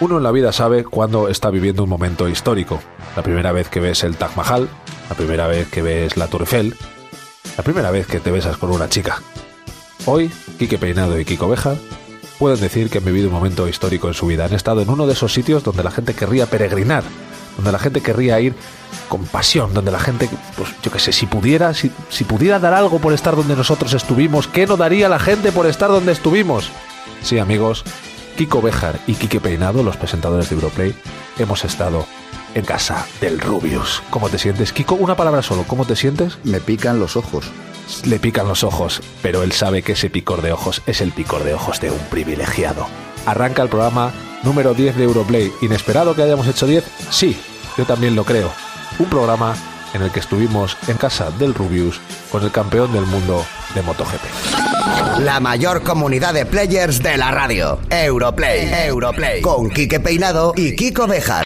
Uno en la vida sabe cuándo está viviendo un momento histórico. La primera vez que ves el Taj Mahal, la primera vez que ves la Tour Eiffel, la primera vez que te besas con una chica. Hoy, Quique Peinado y Kiko Beja pueden decir que han vivido un momento histórico en su vida. Han estado en uno de esos sitios donde la gente querría peregrinar, donde la gente querría ir con pasión, donde la gente, pues yo qué sé, si pudiera, si, si pudiera dar algo por estar donde nosotros estuvimos, ¿qué no daría la gente por estar donde estuvimos? Sí, amigos, Kiko Bejar y Quique Peinado, los presentadores de Europlay, hemos estado en casa del Rubius. ¿Cómo te sientes, Kiko? Una palabra solo, ¿cómo te sientes? Me pican los ojos. Le pican los ojos, pero él sabe que ese picor de ojos es el picor de ojos de un privilegiado. Arranca el programa número 10 de Europlay. ¿Inesperado que hayamos hecho 10? Sí, yo también lo creo. Un programa en el que estuvimos en casa del Rubius con el campeón del mundo de MotoGP. La mayor comunidad de players de la radio. Europlay. Europlay. Con Quique Peinado y Kiko Bejar.